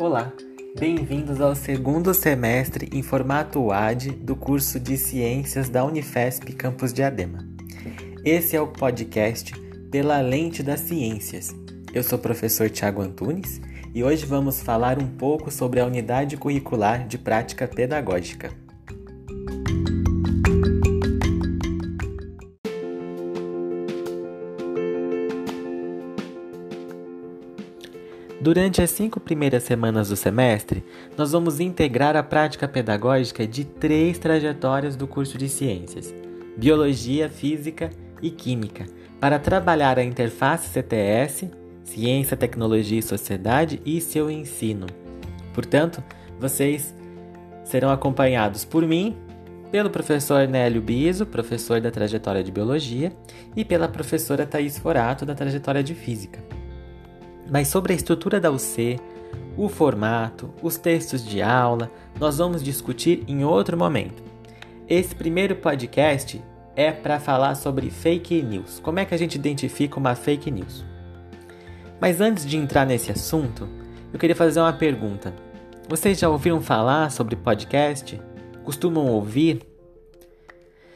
Olá, bem-vindos ao segundo semestre em formato UAD do curso de Ciências da Unifesp Campus Diadema. Esse é o podcast Pela Lente das Ciências. Eu sou o professor Tiago Antunes e hoje vamos falar um pouco sobre a unidade curricular de prática pedagógica. Durante as cinco primeiras semanas do semestre, nós vamos integrar a prática pedagógica de três trajetórias do curso de Ciências: Biologia, Física e Química, para trabalhar a interface CTS, Ciência, Tecnologia e Sociedade e seu ensino. Portanto, vocês serão acompanhados por mim, pelo professor Nélio Biso, professor da trajetória de Biologia, e pela professora Thais Forato, da trajetória de Física. Mas sobre a estrutura da UC, o formato, os textos de aula, nós vamos discutir em outro momento. Esse primeiro podcast é para falar sobre fake news. Como é que a gente identifica uma fake news? Mas antes de entrar nesse assunto, eu queria fazer uma pergunta. Vocês já ouviram falar sobre podcast? Costumam ouvir?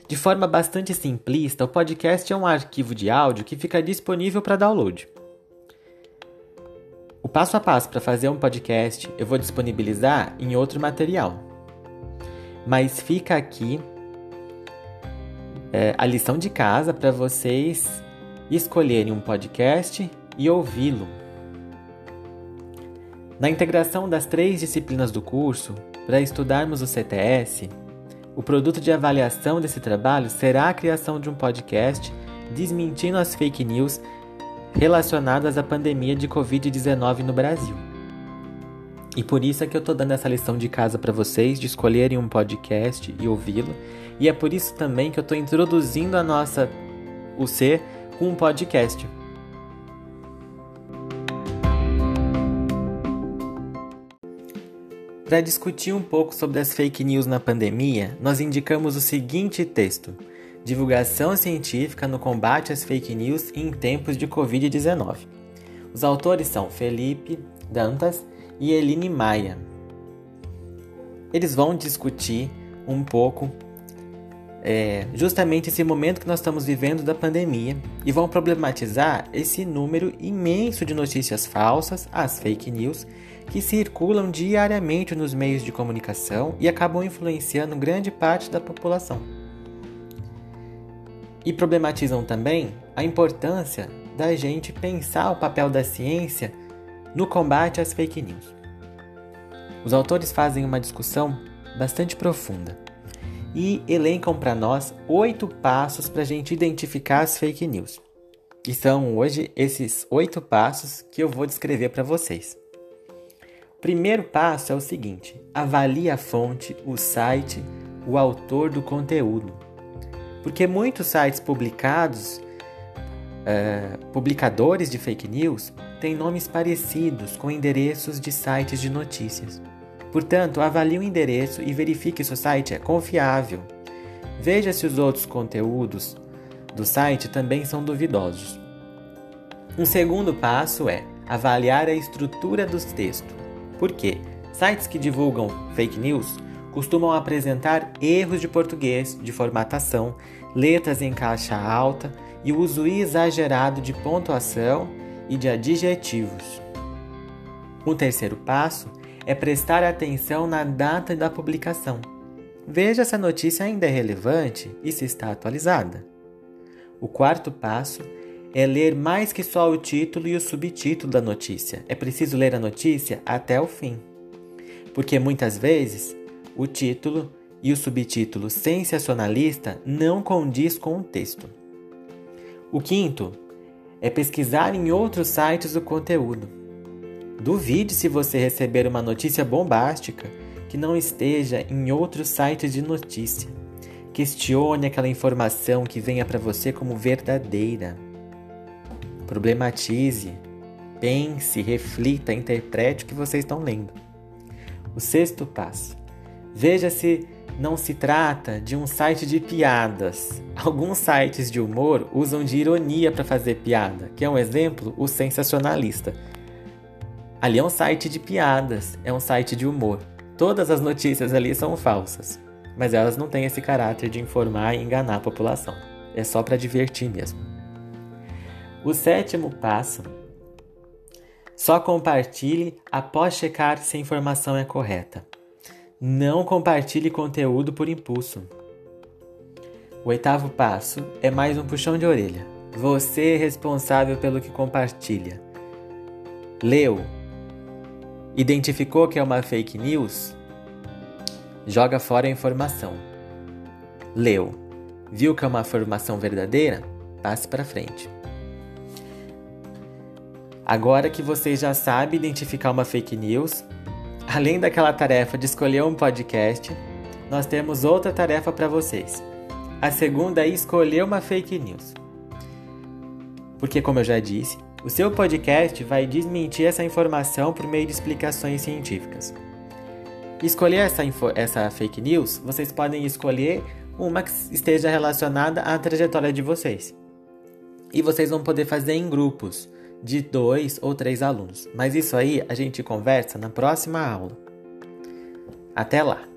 De forma bastante simplista, o podcast é um arquivo de áudio que fica disponível para download. Passo a passo para fazer um podcast eu vou disponibilizar em outro material. Mas fica aqui é, a lição de casa para vocês escolherem um podcast e ouvi-lo. Na integração das três disciplinas do curso, para estudarmos o CTS, o produto de avaliação desse trabalho será a criação de um podcast desmentindo as fake news relacionadas à pandemia de Covid-19 no Brasil. E por isso é que eu estou dando essa lição de casa para vocês, de escolherem um podcast e ouvi-lo. E é por isso também que eu estou introduzindo a nossa UC com um podcast. Para discutir um pouco sobre as fake news na pandemia, nós indicamos o seguinte texto Divulgação científica no combate às fake news em tempos de Covid-19. Os autores são Felipe Dantas e Eline Maia. Eles vão discutir um pouco é, justamente esse momento que nós estamos vivendo da pandemia e vão problematizar esse número imenso de notícias falsas, as fake news, que circulam diariamente nos meios de comunicação e acabam influenciando grande parte da população e problematizam também a importância da gente pensar o papel da ciência no combate às fake news. Os autores fazem uma discussão bastante profunda e elencam para nós oito passos para a gente identificar as fake news. E são hoje esses oito passos que eu vou descrever para vocês. O primeiro passo é o seguinte: avalie a fonte, o site, o autor do conteúdo. Porque muitos sites publicados, uh, publicadores de fake news, têm nomes parecidos com endereços de sites de notícias. Portanto, avalie o endereço e verifique se o site é confiável. Veja se os outros conteúdos do site também são duvidosos. Um segundo passo é avaliar a estrutura dos textos. Por quê? Sites que divulgam fake news costumam apresentar erros de português, de formatação, letras em caixa alta e uso exagerado de pontuação e de adjetivos. O terceiro passo é prestar atenção na data da publicação. Veja se a notícia ainda é relevante e se está atualizada. O quarto passo é ler mais que só o título e o subtítulo da notícia. É preciso ler a notícia até o fim. Porque muitas vezes o título e o subtítulo sensacionalista não condiz com o texto. O quinto é pesquisar em outros sites o conteúdo. Duvide se você receber uma notícia bombástica que não esteja em outros sites de notícia. Questione aquela informação que venha para você como verdadeira. Problematize, pense, reflita, interprete o que vocês estão lendo. O sexto passo Veja se não se trata de um site de piadas. Alguns sites de humor usam de ironia para fazer piada, que é um exemplo, o sensacionalista. Ali é um site de piadas, é um site de humor. Todas as notícias ali são falsas, mas elas não têm esse caráter de informar e enganar a população. É só para divertir mesmo. O sétimo passo: só compartilhe após checar se a informação é correta. Não compartilhe conteúdo por impulso. O oitavo passo é mais um puxão de orelha. Você é responsável pelo que compartilha. Leu, Identificou que é uma fake news? Joga fora a informação. Leu. Viu que é uma informação verdadeira? Passe para frente. Agora que você já sabe identificar uma fake news, além daquela tarefa de escolher um podcast, nós temos outra tarefa para vocês. A segunda é escolher uma fake news. Porque, como eu já disse, o seu podcast vai desmentir essa informação por meio de explicações científicas. Escolher essa, essa fake news, vocês podem escolher uma que esteja relacionada à trajetória de vocês. E vocês vão poder fazer em grupos de dois ou três alunos. Mas isso aí a gente conversa na próxima aula. Até lá!